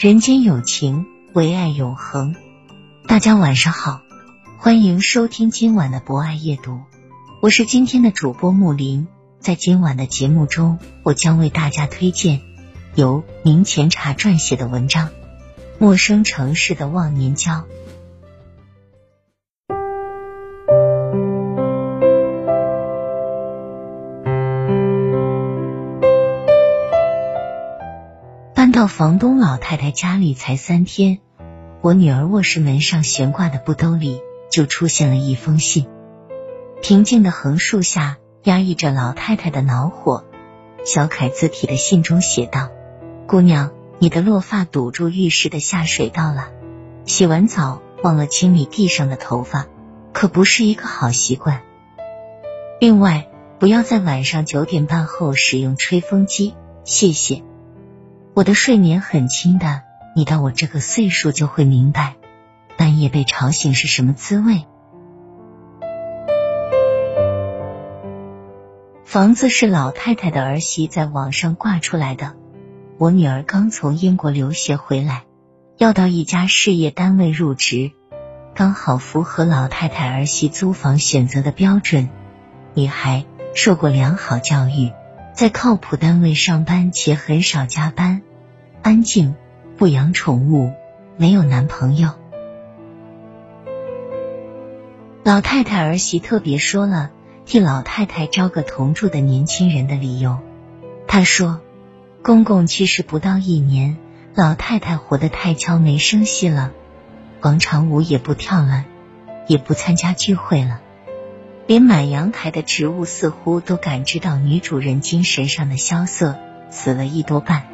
人间有情，唯爱永恒。大家晚上好，欢迎收听今晚的博爱夜读，我是今天的主播木林。在今晚的节目中，我将为大家推荐由明前茶撰写的文章《陌生城市的忘年交》。到房东老太太家里才三天，我女儿卧室门上悬挂的布兜里就出现了一封信。平静的横竖下压抑着老太太的恼火。小楷字体的信中写道：“姑娘，你的落发堵住浴室的下水道了，洗完澡忘了清理地上的头发，可不是一个好习惯。另外，不要在晚上九点半后使用吹风机，谢谢。”我的睡眠很轻的，你到我这个岁数就会明白，半夜被吵醒是什么滋味。房子是老太太的儿媳在网上挂出来的。我女儿刚从英国留学回来，要到一家事业单位入职，刚好符合老太太儿媳租房选择的标准。女孩受过良好教育。在靠谱单位上班且很少加班，安静，不养宠物，没有男朋友。老太太儿媳特别说了替老太太招个同住的年轻人的理由。她说，公公去世不到一年，老太太活得太悄没声息了，广场舞也不跳了，也不参加聚会了。连满阳台的植物似乎都感知到女主人精神上的萧瑟，死了一多半。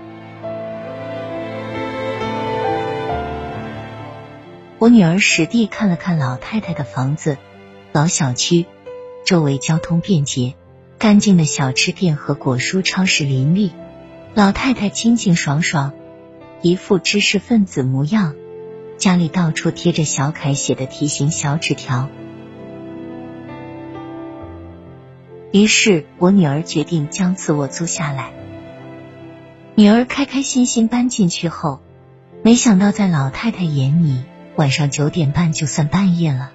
我女儿实地看了看老太太的房子，老小区，周围交通便捷，干净的小吃店和果蔬超市林立。老太太清清爽爽，一副知识分子模样，家里到处贴着小楷写的提醒小纸条。于是我女儿决定将次卧租下来。女儿开开心心搬进去后，没想到在老太太眼里，晚上九点半就算半夜了。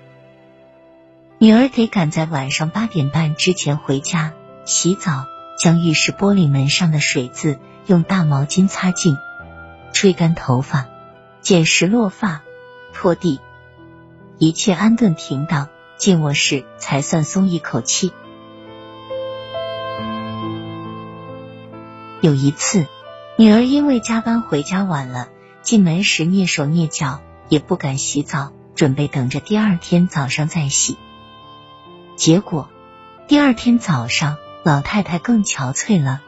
女儿得赶在晚上八点半之前回家洗澡，将浴室玻璃门上的水渍用大毛巾擦净，吹干头发，捡拾落发，拖地，一切安顿停当，进卧室才算松一口气。有一次，女儿因为加班回家晚了，进门时蹑手蹑脚，也不敢洗澡，准备等着第二天早上再洗。结果第二天早上，老太太更憔悴了。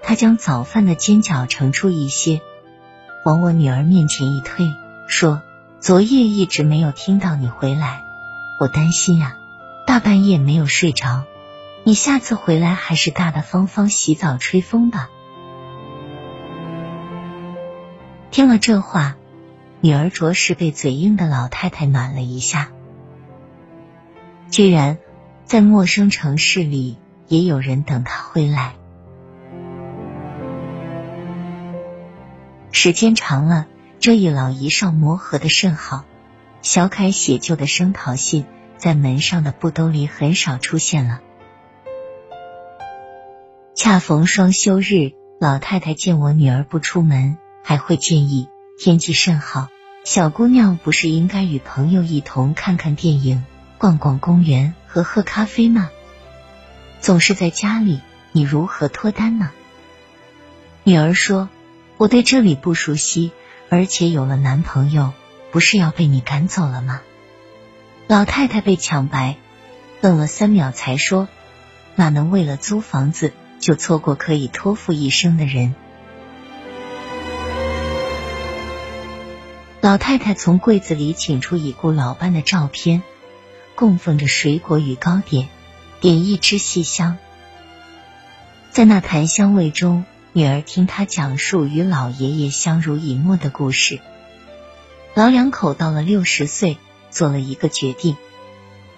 她将早饭的煎饺盛出一些，往我女儿面前一推，说：“昨夜一直没有听到你回来，我担心呀，大半夜没有睡着。”你下次回来还是大大方方洗澡吹风吧。听了这话，女儿着实被嘴硬的老太太暖了一下。居然在陌生城市里也有人等她回来。时间长了，这一老一少磨合的甚好。小凯写就的声讨信在门上的布兜里很少出现了。恰逢双休日，老太太见我女儿不出门，还会建议天气甚好，小姑娘不是应该与朋友一同看看电影、逛逛公园和喝咖啡吗？总是在家里，你如何脱单呢？女儿说：“我对这里不熟悉，而且有了男朋友，不是要被你赶走了吗？”老太太被抢白，愣了三秒，才说：“哪能为了租房子就错过可以托付一生的人？”老太太从柜子里请出已故老伴的照片，供奉着水果与糕点，点一支细香。在那檀香味中，女儿听他讲述与老爷爷相濡以沫的故事。老两口到了六十岁，做了一个决定：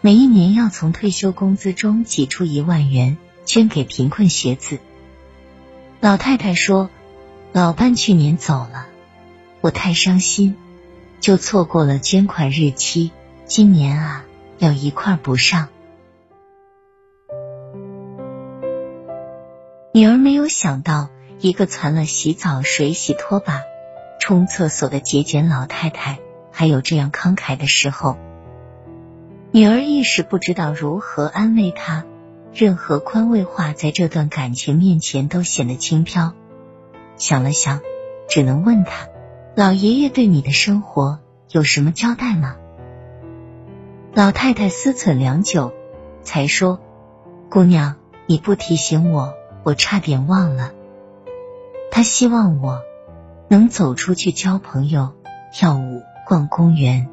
每一年要从退休工资中挤出一万元，捐给贫困学子。老太太说：“老伴去年走了，我太伤心。”就错过了捐款日期，今年啊要一块补上。女儿没有想到，一个攒了洗澡水、洗拖把、冲厕所的节俭老太太，还有这样慷慨的时候。女儿一时不知道如何安慰她，任何宽慰话在这段感情面前都显得轻飘。想了想，只能问他。老爷爷对你的生活有什么交代吗？老太太思忖良久，才说：“姑娘，你不提醒我，我差点忘了。他希望我能走出去交朋友、跳舞、逛公园，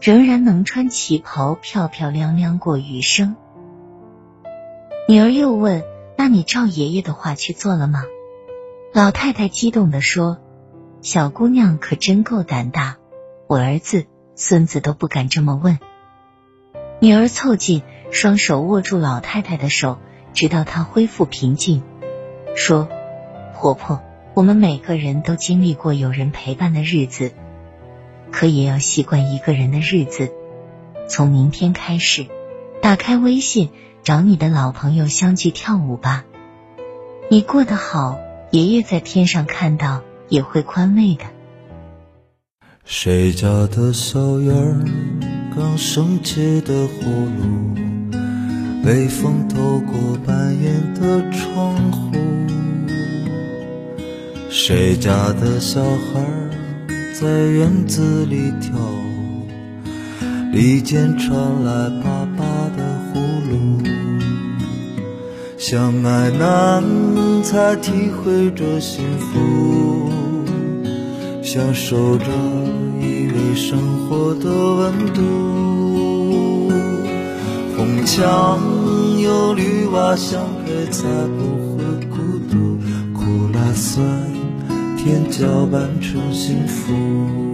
仍然能穿旗袍漂漂亮亮过余生。”女儿又问：“那你照爷爷的话去做了吗？”老太太激动的说。小姑娘可真够胆大，我儿子、孙子都不敢这么问。女儿凑近，双手握住老太太的手，直到她恢复平静，说：“婆婆，我们每个人都经历过有人陪伴的日子，可也要习惯一个人的日子。从明天开始，打开微信，找你的老朋友相聚跳舞吧。你过得好，爷爷在天上看到。”也会宽慰的。谁家的小院儿，刚升起的火炉，微风透过半掩的窗户。谁家的小孩儿在院子里跳，里间传来爸爸的。相爱难，才体会着幸福。享受着依偎生活的温度，红墙有绿瓦相陪，才不会孤独。苦辣酸甜搅拌成幸福。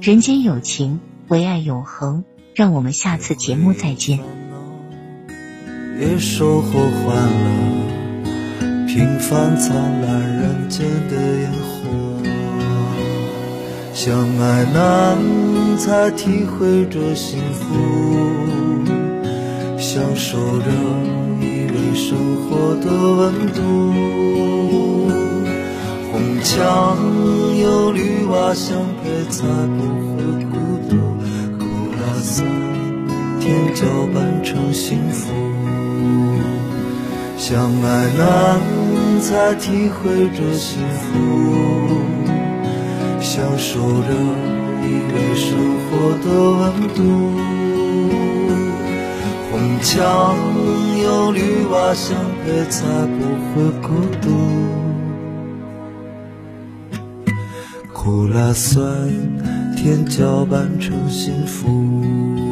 人间有情，唯爱永恒。让我们下次节目再见。也收获欢乐。平凡灿烂人间的烟火，相爱难，才体会着幸福，享受着依偎生活的温度。红墙有绿瓦相陪，才不会孤独。苦辣酸甜搅拌成幸福。相爱难，才体会着幸福，享受着依偎生活的温度。红墙有绿瓦相陪，才不会孤独。苦辣酸甜搅拌成幸福。